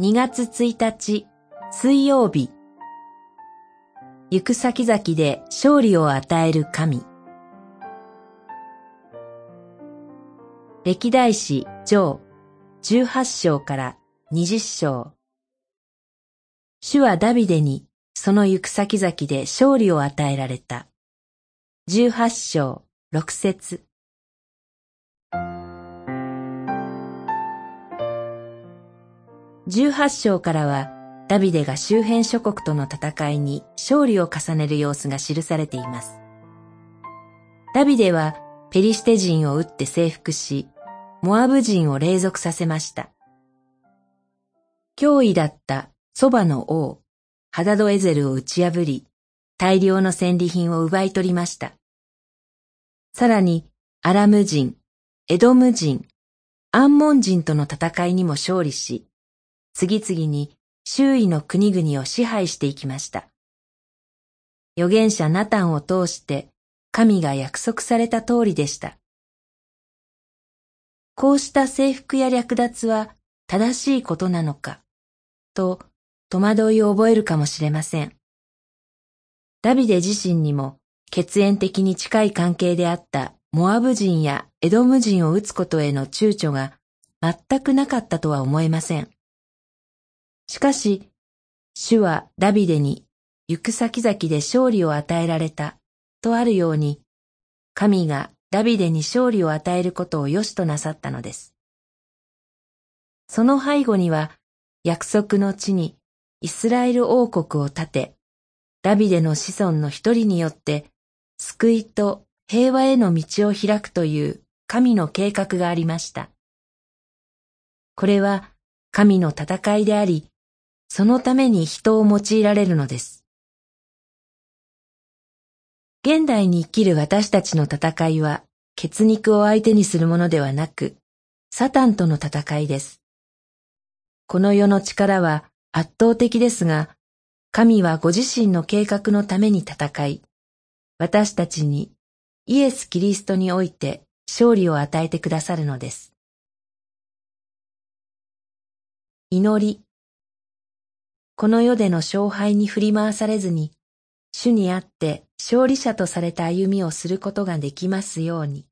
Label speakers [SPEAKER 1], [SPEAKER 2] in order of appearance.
[SPEAKER 1] 2月1日水曜日。行く先々で勝利を与える神。歴代史上18章から20章。主はダビデにその行く先々で勝利を与えられた。18章6節。18章からはダビデが周辺諸国との戦いに勝利を重ねる様子が記されています。ダビデはペリシテ人を撃って征服し、モアブ人を霊属させました。脅威だったそばの王、ハダドエゼルを打ち破り、大量の戦利品を奪い取りました。さらに、アラム人、エドム人、アンモン人との戦いにも勝利し、次々に周囲の国々を支配していきました。預言者ナタンを通して神が約束された通りでした。こうした征服や略奪は正しいことなのか、と戸惑いを覚えるかもしれません。ダビデ自身にも血縁的に近い関係であったモアブ人やエドム人を撃つことへの躊躇が全くなかったとは思えません。しかし、主はダビデに行く先々で勝利を与えられたとあるように、神がダビデに勝利を与えることを良しとなさったのです。その背後には約束の地にイスラエル王国を建て、ダビデの子孫の一人によって救いと平和への道を開くという神の計画がありました。これは神の戦いであり、そのために人を用いられるのです。現代に生きる私たちの戦いは、血肉を相手にするものではなく、サタンとの戦いです。この世の力は圧倒的ですが、神はご自身の計画のために戦い、私たちにイエス・キリストにおいて勝利を与えてくださるのです。祈りこの世での勝敗に振り回されずに、主にあって勝利者とされた歩みをすることができますように。